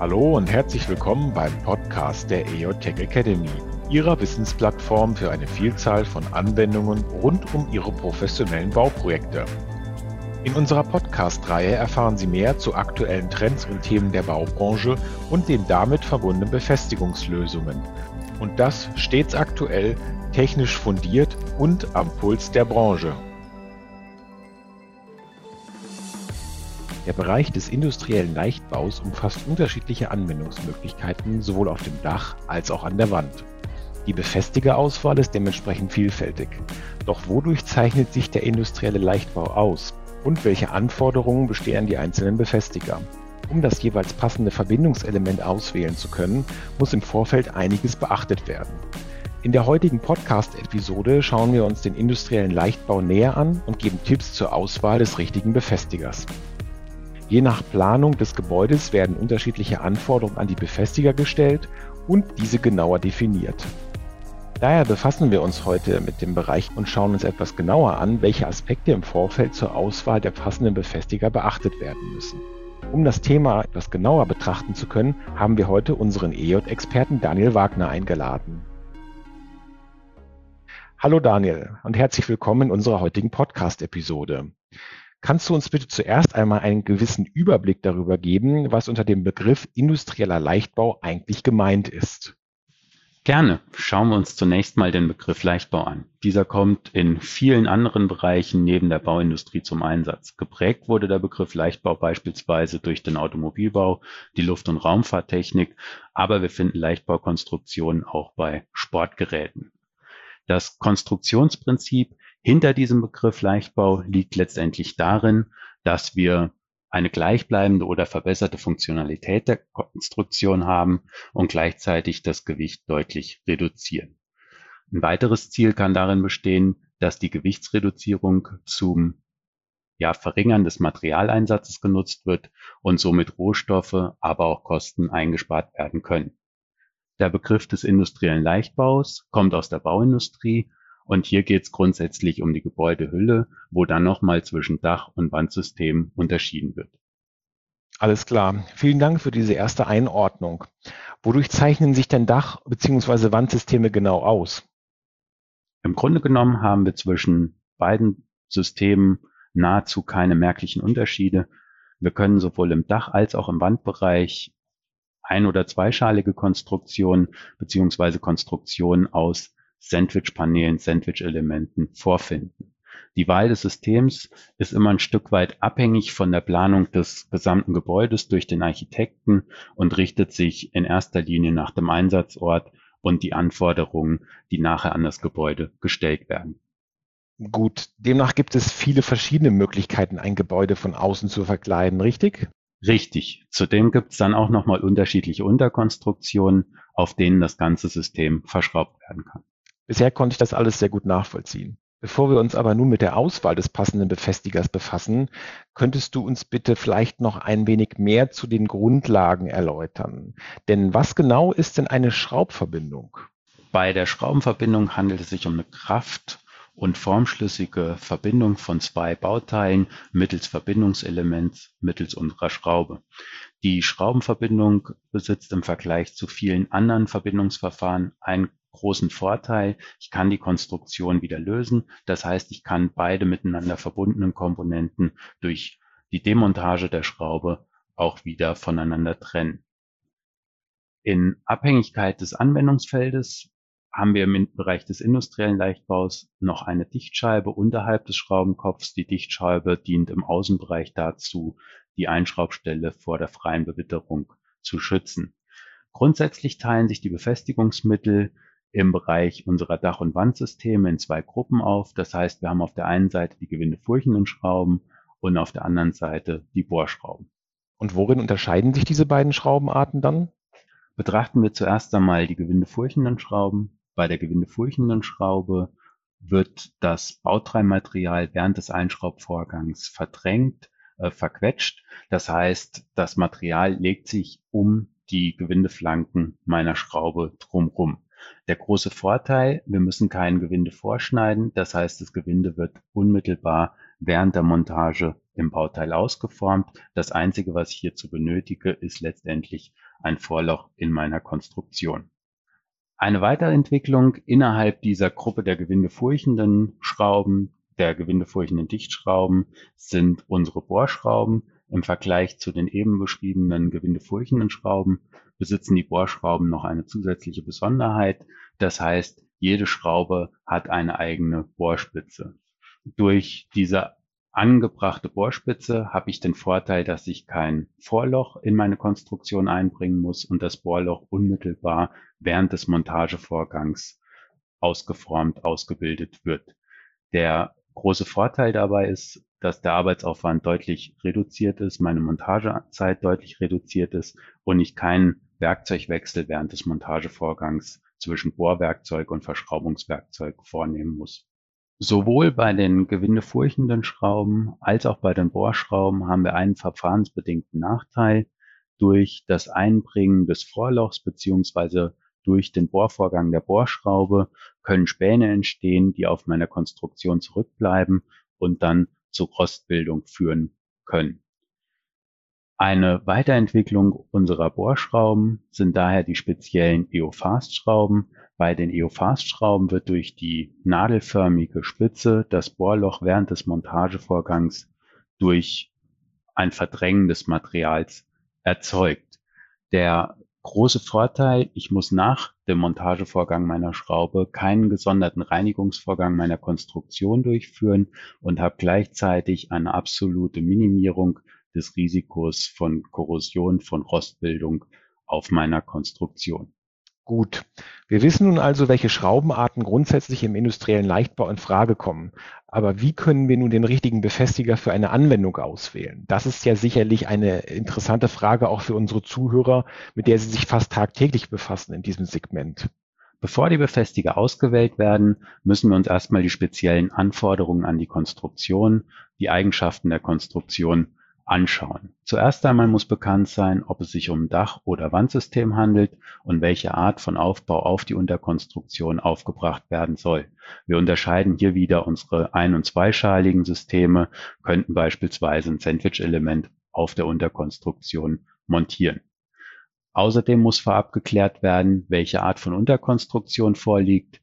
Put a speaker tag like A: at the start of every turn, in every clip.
A: Hallo und herzlich willkommen beim Podcast der EOTech Academy, Ihrer Wissensplattform für eine Vielzahl von Anwendungen rund um Ihre professionellen Bauprojekte. In unserer Podcast-Reihe erfahren Sie mehr zu aktuellen Trends und Themen der Baubranche und den damit verbundenen Befestigungslösungen. Und das stets aktuell, technisch fundiert und am Puls der Branche. Der Bereich des industriellen Leichtbaus umfasst unterschiedliche Anwendungsmöglichkeiten sowohl auf dem Dach als auch an der Wand. Die Befestigerauswahl ist dementsprechend vielfältig. Doch wodurch zeichnet sich der industrielle Leichtbau aus und welche Anforderungen bestehen die einzelnen Befestiger? Um das jeweils passende Verbindungselement auswählen zu können, muss im Vorfeld einiges beachtet werden. In der heutigen Podcast-Episode schauen wir uns den industriellen Leichtbau näher an und geben Tipps zur Auswahl des richtigen Befestigers. Je nach Planung des Gebäudes werden unterschiedliche Anforderungen an die Befestiger gestellt und diese genauer definiert. Daher befassen wir uns heute mit dem Bereich und schauen uns etwas genauer an, welche Aspekte im Vorfeld zur Auswahl der passenden Befestiger beachtet werden müssen. Um das Thema etwas genauer betrachten zu können, haben wir heute unseren EJ-Experten Daniel Wagner eingeladen. Hallo Daniel und herzlich willkommen in unserer heutigen Podcast-Episode. Kannst du uns bitte zuerst einmal einen gewissen Überblick darüber geben, was unter dem Begriff industrieller Leichtbau eigentlich gemeint ist?
B: Gerne. Schauen wir uns zunächst mal den Begriff Leichtbau an. Dieser kommt in vielen anderen Bereichen neben der Bauindustrie zum Einsatz. Geprägt wurde der Begriff Leichtbau beispielsweise durch den Automobilbau, die Luft- und Raumfahrttechnik, aber wir finden Leichtbaukonstruktionen auch bei Sportgeräten. Das Konstruktionsprinzip hinter diesem Begriff Leichtbau liegt letztendlich darin, dass wir eine gleichbleibende oder verbesserte Funktionalität der Konstruktion haben und gleichzeitig das Gewicht deutlich reduzieren. Ein weiteres Ziel kann darin bestehen, dass die Gewichtsreduzierung zum ja, Verringern des Materialeinsatzes genutzt wird und somit Rohstoffe, aber auch Kosten eingespart werden können. Der Begriff des industriellen Leichtbaus kommt aus der Bauindustrie und hier geht es grundsätzlich um die Gebäudehülle, wo dann nochmal zwischen Dach- und Wandsystem unterschieden wird.
A: Alles klar. Vielen Dank für diese erste Einordnung. Wodurch zeichnen sich denn Dach- bzw. Wandsysteme genau aus?
B: Im Grunde genommen haben wir zwischen beiden Systemen nahezu keine merklichen Unterschiede. Wir können sowohl im Dach als auch im Wandbereich ein- oder zweischalige Konstruktionen beziehungsweise Konstruktionen aus Sandwich-Paneelen, Sandwich-Elementen vorfinden. Die Wahl des Systems ist immer ein Stück weit abhängig von der Planung des gesamten Gebäudes durch den Architekten und richtet sich in erster Linie nach dem Einsatzort und die Anforderungen, die nachher an das Gebäude gestellt werden.
A: Gut, demnach gibt es viele verschiedene Möglichkeiten, ein Gebäude von außen zu verkleiden, richtig?
B: Richtig. Zudem gibt es dann auch nochmal unterschiedliche Unterkonstruktionen, auf denen das ganze System verschraubt werden kann.
A: Bisher konnte ich das alles sehr gut nachvollziehen. Bevor wir uns aber nun mit der Auswahl des passenden Befestigers befassen, könntest du uns bitte vielleicht noch ein wenig mehr zu den Grundlagen erläutern. Denn was genau ist denn eine Schraubverbindung?
B: Bei der Schraubenverbindung handelt es sich um eine kraft- und formschlüssige Verbindung von zwei Bauteilen mittels Verbindungselements mittels unserer Schraube. Die Schraubenverbindung besitzt im Vergleich zu vielen anderen Verbindungsverfahren ein großen Vorteil, ich kann die Konstruktion wieder lösen. Das heißt, ich kann beide miteinander verbundenen Komponenten durch die Demontage der Schraube auch wieder voneinander trennen. In Abhängigkeit des Anwendungsfeldes haben wir im Bereich des industriellen Leichtbaus noch eine Dichtscheibe unterhalb des Schraubenkopfs. Die Dichtscheibe dient im Außenbereich dazu, die Einschraubstelle vor der freien Bewitterung zu schützen. Grundsätzlich teilen sich die Befestigungsmittel im Bereich unserer Dach- und Wandsysteme in zwei Gruppen auf. Das heißt, wir haben auf der einen Seite die gewindefurchenden Schrauben und auf der anderen Seite die Bohrschrauben.
A: Und worin unterscheiden sich diese beiden Schraubenarten dann?
B: Betrachten wir zuerst einmal die gewindefurchenden Schrauben. Bei der gewindefurchenden Schraube wird das Bautreibmaterial während des Einschraubvorgangs verdrängt, äh, verquetscht. Das heißt, das Material legt sich um die Gewindeflanken meiner Schraube drumrum. Der große Vorteil, wir müssen kein Gewinde vorschneiden, das heißt, das Gewinde wird unmittelbar während der Montage im Bauteil ausgeformt. Das Einzige, was ich hierzu benötige, ist letztendlich ein Vorloch in meiner Konstruktion. Eine Weiterentwicklung innerhalb dieser Gruppe der gewindefurchenden Schrauben, der gewindefurchenden Dichtschrauben, sind unsere Bohrschrauben. Im Vergleich zu den eben beschriebenen gewindefurchenden Schrauben besitzen die Bohrschrauben noch eine zusätzliche Besonderheit. Das heißt, jede Schraube hat eine eigene Bohrspitze. Durch diese angebrachte Bohrspitze habe ich den Vorteil, dass ich kein Vorloch in meine Konstruktion einbringen muss und das Bohrloch unmittelbar während des Montagevorgangs ausgeformt, ausgebildet wird. Der große Vorteil dabei ist, dass der Arbeitsaufwand deutlich reduziert ist, meine Montagezeit deutlich reduziert ist und ich keinen Werkzeugwechsel während des Montagevorgangs zwischen Bohrwerkzeug und Verschraubungswerkzeug vornehmen muss. Sowohl bei den gewindefurchenden Schrauben als auch bei den Bohrschrauben haben wir einen verfahrensbedingten Nachteil. Durch das Einbringen des Vorlochs beziehungsweise durch den Bohrvorgang der Bohrschraube können Späne entstehen, die auf meiner Konstruktion zurückbleiben und dann zu Rostbildung führen können. Eine Weiterentwicklung unserer Bohrschrauben sind daher die speziellen EOFAST-Schrauben. Bei den EOFAST-Schrauben wird durch die nadelförmige Spitze das Bohrloch während des Montagevorgangs durch ein Verdrängen des Materials erzeugt. Der große Vorteil, ich muss nach dem Montagevorgang meiner Schraube keinen gesonderten Reinigungsvorgang meiner Konstruktion durchführen und habe gleichzeitig eine absolute Minimierung des Risikos von Korrosion, von Rostbildung auf meiner Konstruktion.
A: Gut. Wir wissen nun also, welche Schraubenarten grundsätzlich im industriellen Leichtbau in Frage kommen. Aber wie können wir nun den richtigen Befestiger für eine Anwendung auswählen? Das ist ja sicherlich eine interessante Frage auch für unsere Zuhörer, mit der sie sich fast tagtäglich befassen in diesem Segment.
B: Bevor die Befestiger ausgewählt werden, müssen wir uns erstmal die speziellen Anforderungen an die Konstruktion, die Eigenschaften der Konstruktion anschauen. Zuerst einmal muss bekannt sein, ob es sich um Dach- oder Wandsystem handelt und welche Art von Aufbau auf die Unterkonstruktion aufgebracht werden soll. Wir unterscheiden hier wieder unsere ein- und zweischaligen Systeme, könnten beispielsweise ein Sandwich-Element auf der Unterkonstruktion montieren. Außerdem muss vorab geklärt werden, welche Art von Unterkonstruktion vorliegt.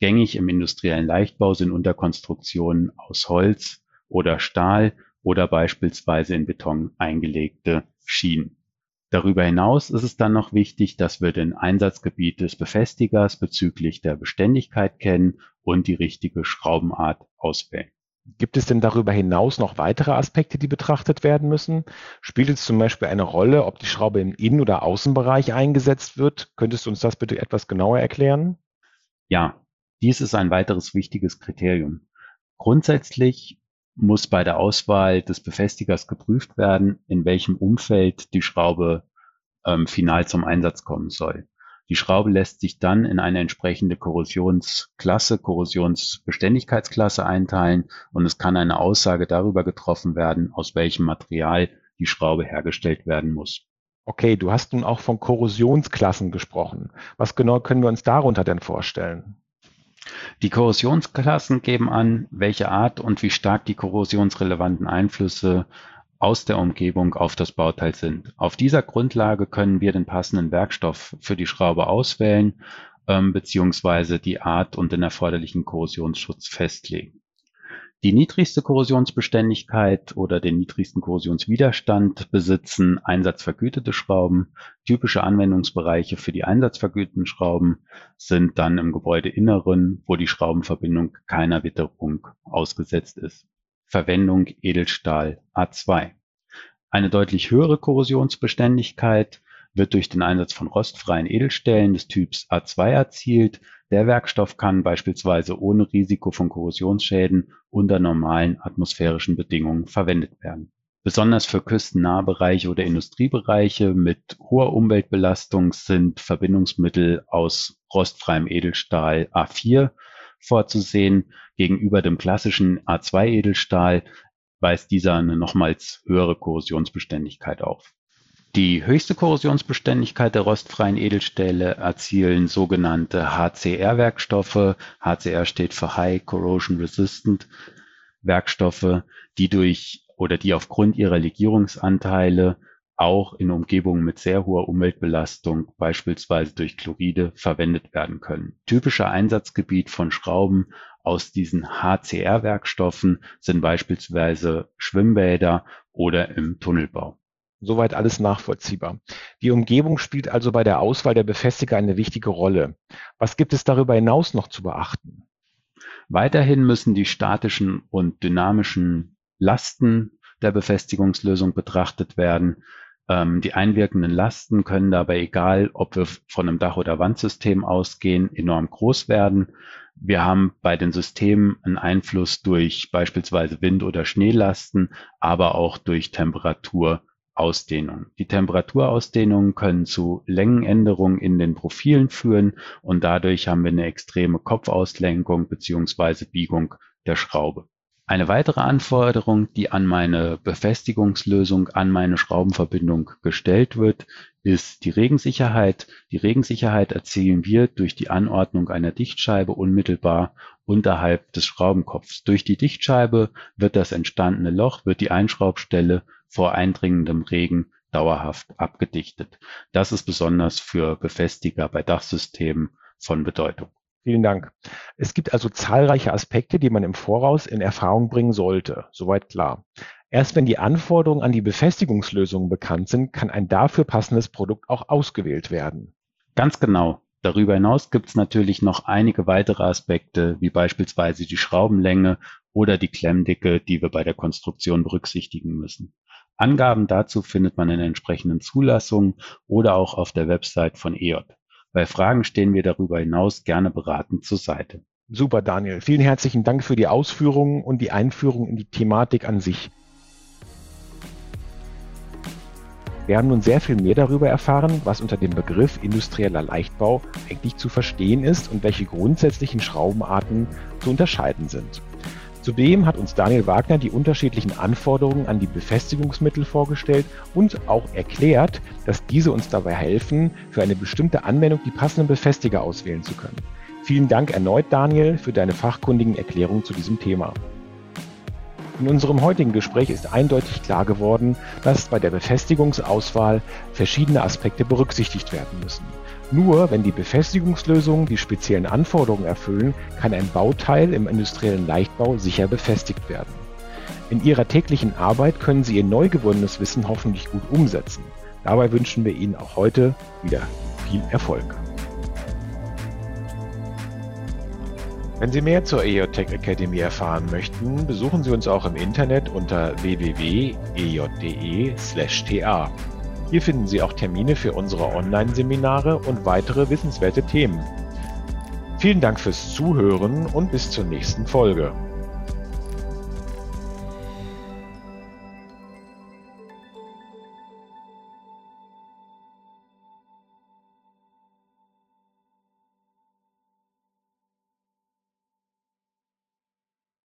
B: Gängig im industriellen Leichtbau sind Unterkonstruktionen aus Holz oder Stahl oder beispielsweise in Beton eingelegte Schienen. Darüber hinaus ist es dann noch wichtig, dass wir den Einsatzgebiet des Befestigers bezüglich der Beständigkeit kennen und die richtige Schraubenart auswählen.
A: Gibt es denn darüber hinaus noch weitere Aspekte, die betrachtet werden müssen? Spielt es zum Beispiel eine Rolle, ob die Schraube im Innen- oder Außenbereich eingesetzt wird? Könntest du uns das bitte etwas genauer erklären?
B: Ja, dies ist ein weiteres wichtiges Kriterium. Grundsätzlich muss bei der Auswahl des Befestigers geprüft werden, in welchem Umfeld die Schraube ähm, final zum Einsatz kommen soll. Die Schraube lässt sich dann in eine entsprechende Korrosionsklasse, Korrosionsbeständigkeitsklasse einteilen und es kann eine Aussage darüber getroffen werden, aus welchem Material die Schraube hergestellt werden muss.
A: Okay, du hast nun auch von Korrosionsklassen gesprochen. Was genau können wir uns darunter denn vorstellen?
B: Die Korrosionsklassen geben an, welche Art und wie stark die korrosionsrelevanten Einflüsse aus der Umgebung auf das Bauteil sind. Auf dieser Grundlage können wir den passenden Werkstoff für die Schraube auswählen ähm, beziehungsweise die Art und den erforderlichen Korrosionsschutz festlegen. Die niedrigste Korrosionsbeständigkeit oder den niedrigsten Korrosionswiderstand besitzen einsatzvergütete Schrauben. Typische Anwendungsbereiche für die einsatzvergüteten Schrauben sind dann im Gebäudeinneren, wo die Schraubenverbindung keiner Witterung ausgesetzt ist. Verwendung Edelstahl A2. Eine deutlich höhere Korrosionsbeständigkeit wird durch den Einsatz von rostfreien Edelstählen des Typs A2 erzielt. Der Werkstoff kann beispielsweise ohne Risiko von Korrosionsschäden unter normalen atmosphärischen Bedingungen verwendet werden. Besonders für Küstennahbereiche oder Industriebereiche mit hoher Umweltbelastung sind Verbindungsmittel aus rostfreiem Edelstahl A4 vorzusehen. Gegenüber dem klassischen A2 Edelstahl weist dieser eine nochmals höhere Korrosionsbeständigkeit auf. Die höchste Korrosionsbeständigkeit der rostfreien Edelstähle erzielen sogenannte HCR-Werkstoffe. HCR steht für High Corrosion Resistant. Werkstoffe, die durch oder die aufgrund ihrer Legierungsanteile auch in Umgebungen mit sehr hoher Umweltbelastung, beispielsweise durch Chloride, verwendet werden können. Typischer Einsatzgebiet von Schrauben aus diesen HCR-Werkstoffen sind beispielsweise Schwimmbäder oder im Tunnelbau.
A: Soweit alles nachvollziehbar. Die Umgebung spielt also bei der Auswahl der Befestiger eine wichtige Rolle. Was gibt es darüber hinaus noch zu beachten?
B: Weiterhin müssen die statischen und dynamischen Lasten der Befestigungslösung betrachtet werden. Ähm, die einwirkenden Lasten können dabei, egal ob wir von einem Dach- oder Wandsystem ausgehen, enorm groß werden. Wir haben bei den Systemen einen Einfluss durch beispielsweise Wind- oder Schneelasten, aber auch durch Temperaturausdehnung. Die Temperaturausdehnungen können zu Längenänderungen in den Profilen führen und dadurch haben wir eine extreme Kopfauslenkung beziehungsweise Biegung der Schraube. Eine weitere Anforderung, die an meine Befestigungslösung, an meine Schraubenverbindung gestellt wird, ist die Regensicherheit. Die Regensicherheit erzielen wir durch die Anordnung einer Dichtscheibe unmittelbar unterhalb des Schraubenkopfs. Durch die Dichtscheibe wird das entstandene Loch, wird die Einschraubstelle vor eindringendem Regen dauerhaft abgedichtet. Das ist besonders für Befestiger bei Dachsystemen von Bedeutung.
A: Vielen Dank. Es gibt also zahlreiche Aspekte, die man im Voraus in Erfahrung bringen sollte. Soweit klar. Erst wenn die Anforderungen an die Befestigungslösungen bekannt sind, kann ein dafür passendes Produkt auch ausgewählt werden.
B: Ganz genau. Darüber hinaus gibt es natürlich noch einige weitere Aspekte, wie beispielsweise die Schraubenlänge oder die Klemmdicke, die wir bei der Konstruktion berücksichtigen müssen. Angaben dazu findet man in entsprechenden Zulassungen oder auch auf der Website von EOT. Bei Fragen stehen wir darüber hinaus gerne beratend zur Seite.
A: Super, Daniel. Vielen herzlichen Dank für die Ausführungen und die Einführung in die Thematik an sich. Wir haben nun sehr viel mehr darüber erfahren, was unter dem Begriff industrieller Leichtbau eigentlich zu verstehen ist und welche grundsätzlichen Schraubenarten zu unterscheiden sind. Zudem hat uns Daniel Wagner die unterschiedlichen Anforderungen an die Befestigungsmittel vorgestellt und auch erklärt, dass diese uns dabei helfen, für eine bestimmte Anwendung die passenden Befestiger auswählen zu können. Vielen Dank erneut, Daniel, für deine fachkundigen Erklärungen zu diesem Thema. In unserem heutigen Gespräch ist eindeutig klar geworden, dass bei der Befestigungsauswahl verschiedene Aspekte berücksichtigt werden müssen. Nur wenn die Befestigungslösungen die speziellen Anforderungen erfüllen, kann ein Bauteil im industriellen Leichtbau sicher befestigt werden. In Ihrer täglichen Arbeit können Sie Ihr neu gewonnenes Wissen hoffentlich gut umsetzen. Dabei wünschen wir Ihnen auch heute wieder viel Erfolg. Wenn Sie mehr zur EJTech Academy erfahren möchten, besuchen Sie uns auch im Internet unter www.ej.de/ta. Hier finden Sie auch Termine für unsere Online-Seminare und weitere wissenswerte Themen. Vielen Dank fürs Zuhören und bis zur nächsten Folge.